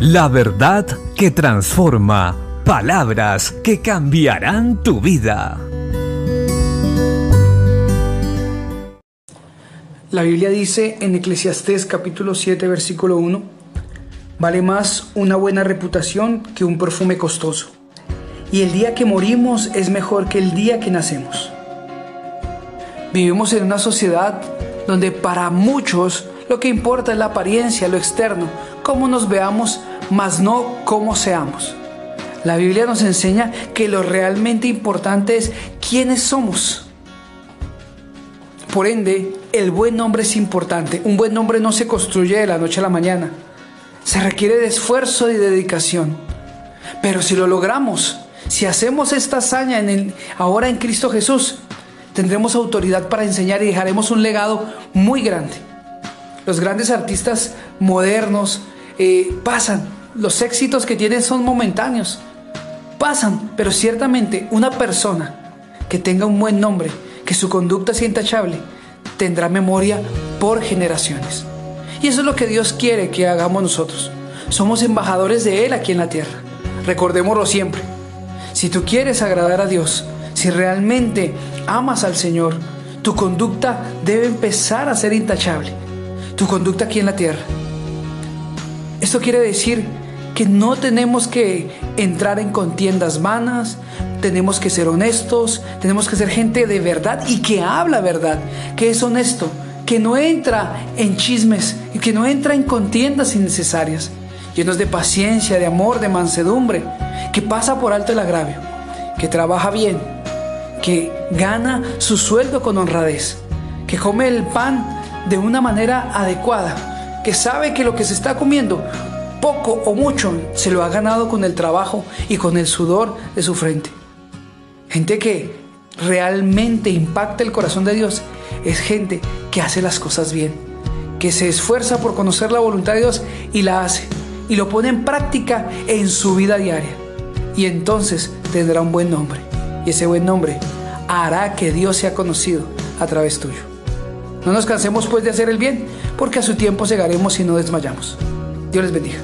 La verdad que transforma. Palabras que cambiarán tu vida. La Biblia dice en Eclesiastés capítulo 7 versículo 1, vale más una buena reputación que un perfume costoso. Y el día que morimos es mejor que el día que nacemos. Vivimos en una sociedad donde para muchos lo que importa es la apariencia, lo externo, cómo nos veamos, mas no cómo seamos. La Biblia nos enseña que lo realmente importante es quiénes somos. Por ende, el buen nombre es importante. Un buen nombre no se construye de la noche a la mañana. Se requiere de esfuerzo y dedicación. Pero si lo logramos, si hacemos esta hazaña ahora en Cristo Jesús, tendremos autoridad para enseñar y dejaremos un legado muy grande. Los grandes artistas modernos eh, pasan, los éxitos que tienen son momentáneos, pasan, pero ciertamente una persona que tenga un buen nombre, que su conducta sea intachable, tendrá memoria por generaciones. Y eso es lo que Dios quiere que hagamos nosotros. Somos embajadores de Él aquí en la tierra. Recordémoslo siempre. Si tú quieres agradar a Dios, si realmente amas al Señor, tu conducta debe empezar a ser intachable. Conducta aquí en la tierra. Esto quiere decir que no tenemos que entrar en contiendas vanas, tenemos que ser honestos, tenemos que ser gente de verdad y que habla verdad, que es honesto, que no entra en chismes que no entra en contiendas innecesarias, llenos de paciencia, de amor, de mansedumbre, que pasa por alto el agravio, que trabaja bien, que gana su sueldo con honradez, que come el pan de una manera adecuada, que sabe que lo que se está comiendo, poco o mucho, se lo ha ganado con el trabajo y con el sudor de su frente. Gente que realmente impacta el corazón de Dios es gente que hace las cosas bien, que se esfuerza por conocer la voluntad de Dios y la hace, y lo pone en práctica en su vida diaria. Y entonces tendrá un buen nombre. Y ese buen nombre hará que Dios sea conocido a través tuyo. No nos cansemos pues de hacer el bien, porque a su tiempo llegaremos y no desmayamos. Dios les bendiga.